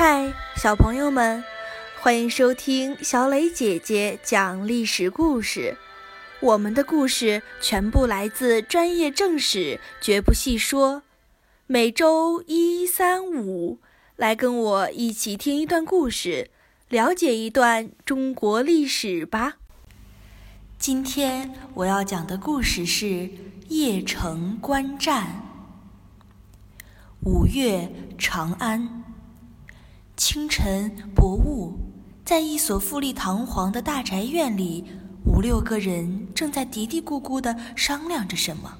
嗨，小朋友们，欢迎收听小磊姐姐讲历史故事。我们的故事全部来自专业正史，绝不细说。每周一、三、五，来跟我一起听一段故事，了解一段中国历史吧。今天我要讲的故事是邺城观战。五月，长安。清晨，薄雾，在一所富丽堂皇的大宅院里，五六个人正在嘀嘀咕咕地商量着什么。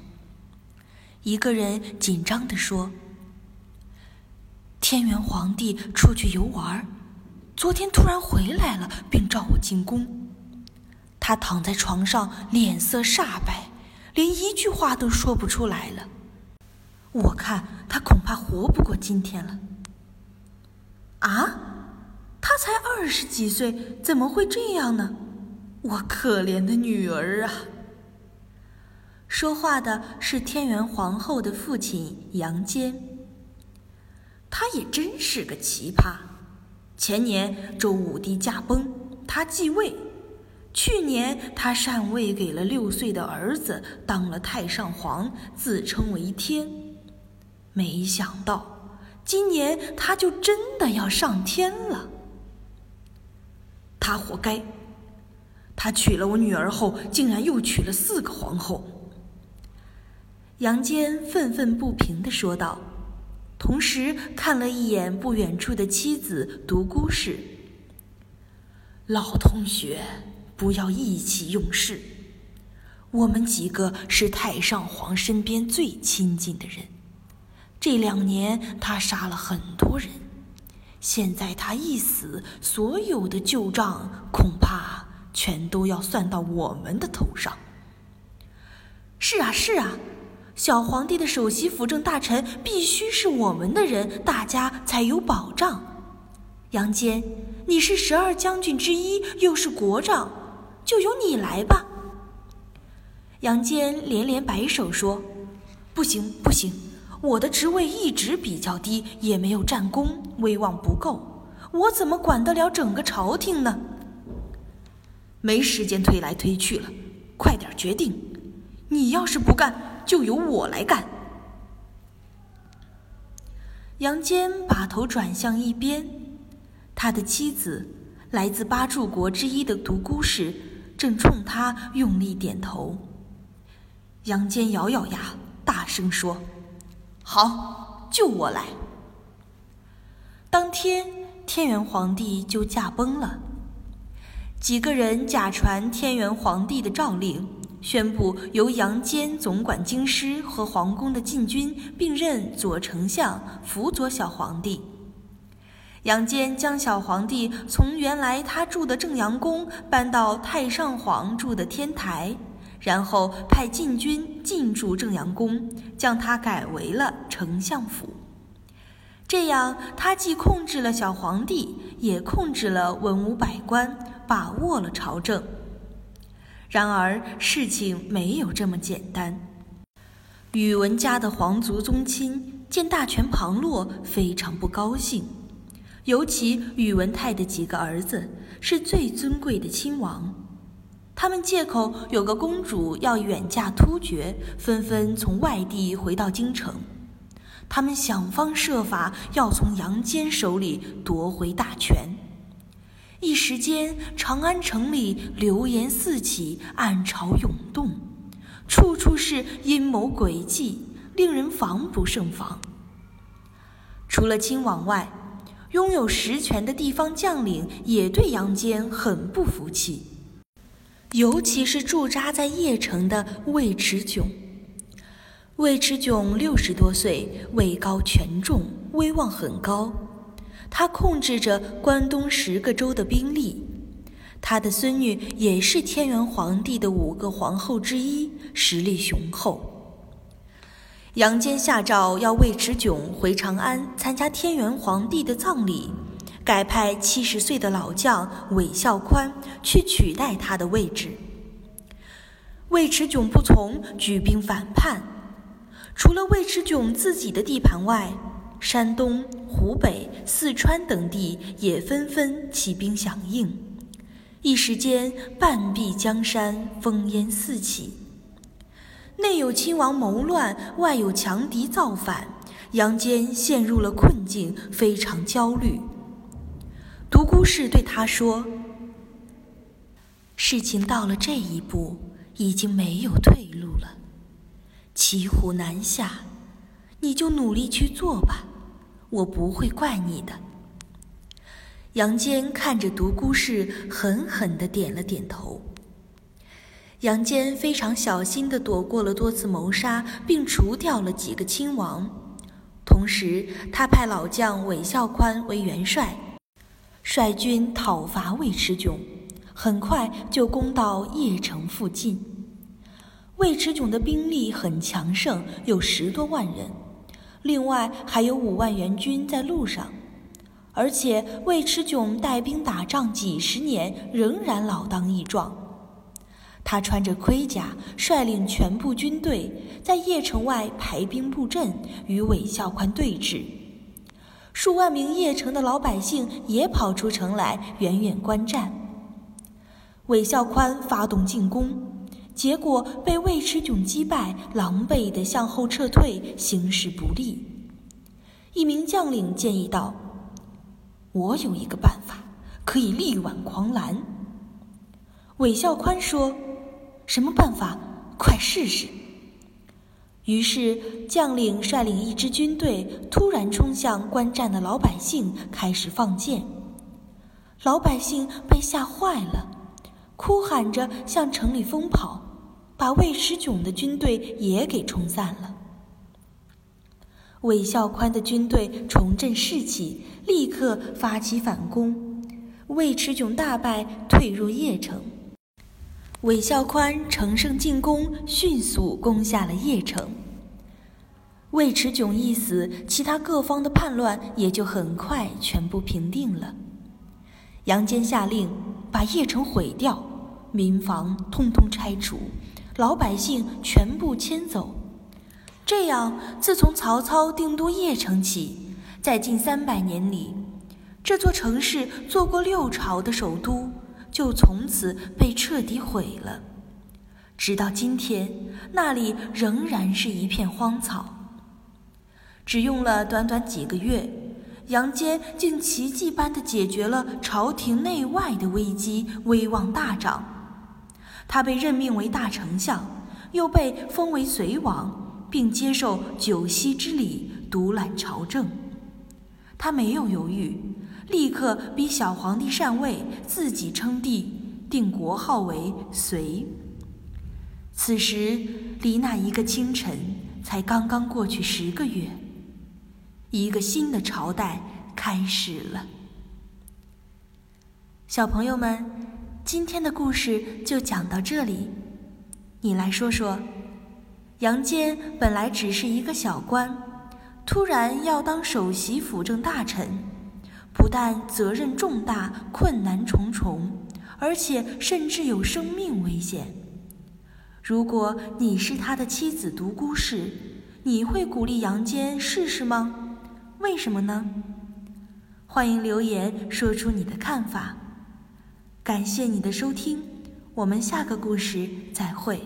一个人紧张地说：“天元皇帝出去游玩，昨天突然回来了，并召我进宫。他躺在床上，脸色煞白，连一句话都说不出来了。”我看他恐怕活不过今天了。啊，他才二十几岁，怎么会这样呢？我可怜的女儿啊！说话的是天元皇后的父亲杨坚。他也真是个奇葩。前年周武帝驾崩，他继位；去年他禅位给了六岁的儿子，当了太上皇，自称为天。没想到，今年他就真的要上天了。他活该！他娶了我女儿后，竟然又娶了四个皇后。杨坚愤愤不平地说道，同时看了一眼不远处的妻子独孤氏。老同学，不要意气用事。我们几个是太上皇身边最亲近的人。这两年他杀了很多人，现在他一死，所有的旧账恐怕全都要算到我们的头上。是啊，是啊，小皇帝的首席辅政大臣必须是我们的人，大家才有保障。杨坚，你是十二将军之一，又是国丈，就由你来吧。杨坚连连摆手说：“不行，不行。”我的职位一直比较低，也没有战功，威望不够，我怎么管得了整个朝廷呢？没时间推来推去了，快点决定！你要是不干，就由我来干。杨坚把头转向一边，他的妻子，来自八柱国之一的独孤氏，正冲他用力点头。杨坚咬咬牙，大声说。好，就我来。当天，天元皇帝就驾崩了。几个人假传天元皇帝的诏令，宣布由杨坚总管京师和皇宫的禁军，并任左丞相，辅佐小皇帝。杨坚将小皇帝从原来他住的正阳宫搬到太上皇住的天台。然后派禁军进驻正阳宫，将他改为了丞相府。这样，他既控制了小皇帝，也控制了文武百官，把握了朝政。然而，事情没有这么简单。宇文家的皇族宗亲见大权旁落，非常不高兴。尤其宇文泰的几个儿子，是最尊贵的亲王。他们借口有个公主要远嫁突厥，纷纷从外地回到京城。他们想方设法要从杨坚手里夺回大权。一时间，长安城里流言四起，暗潮涌动，处处是阴谋诡计，令人防不胜防。除了亲王外，拥有实权的地方将领也对杨坚很不服气。尤其是驻扎在邺城的尉迟迥。尉迟迥六十多岁，位高权重，威望很高。他控制着关东十个州的兵力。他的孙女也是天元皇帝的五个皇后之一，实力雄厚。杨坚下诏要尉迟迥回长安参加天元皇帝的葬礼。改派七十岁的老将韦孝宽去取代他的位置。尉迟迥不从，举兵反叛。除了尉迟迥自己的地盘外，山东、湖北、四川等地也纷纷起兵响应，一时间半壁江山烽烟四起。内有亲王谋乱，外有强敌造反，杨坚陷入了困境，非常焦虑。独孤氏对他说：“事情到了这一步，已经没有退路了。骑虎难下，你就努力去做吧，我不会怪你的。”杨坚看着独孤氏，狠狠地点了点头。杨坚非常小心地躲过了多次谋杀，并除掉了几个亲王。同时，他派老将韦孝宽为元帅。率军讨伐尉迟迥，很快就攻到邺城附近。尉迟迥的兵力很强盛，有十多万人，另外还有五万援军在路上。而且尉迟迥带兵打仗几十年，仍然老当益壮。他穿着盔甲，率领全部军队在邺城外排兵布阵，与韦孝宽对峙。数万名邺城的老百姓也跑出城来，远远观战。韦孝宽发动进攻，结果被尉迟迥击败，狼狈地向后撤退，形势不利。一名将领建议道：“我有一个办法，可以力挽狂澜。”韦孝宽说：“什么办法？快试试。”于是，将领率领一支军队突然冲向观战的老百姓，开始放箭。老百姓被吓坏了，哭喊着向城里疯跑，把尉迟迥的军队也给冲散了。韦孝宽的军队重振士气，立刻发起反攻，尉迟迥大败，退入邺城。韦孝宽乘胜进攻，迅速攻下了邺城。尉迟迥一死，其他各方的叛乱也就很快全部平定了。杨坚下令把邺城毁掉，民房通通拆除，老百姓全部迁走。这样，自从曹操定都邺城起，在近三百年里，这座城市做过六朝的首都。就从此被彻底毁了，直到今天，那里仍然是一片荒草。只用了短短几个月，杨坚竟奇迹般的解决了朝廷内外的危机，威望大涨。他被任命为大丞相，又被封为隋王，并接受九锡之礼，独揽朝政。他没有犹豫。立刻逼小皇帝禅位，自己称帝，定国号为隋。此时离那一个清晨才刚刚过去十个月，一个新的朝代开始了。小朋友们，今天的故事就讲到这里。你来说说，杨坚本来只是一个小官，突然要当首席辅政大臣。不但责任重大、困难重重，而且甚至有生命危险。如果你是他的妻子独孤氏，你会鼓励杨坚试试吗？为什么呢？欢迎留言说出你的看法。感谢你的收听，我们下个故事再会。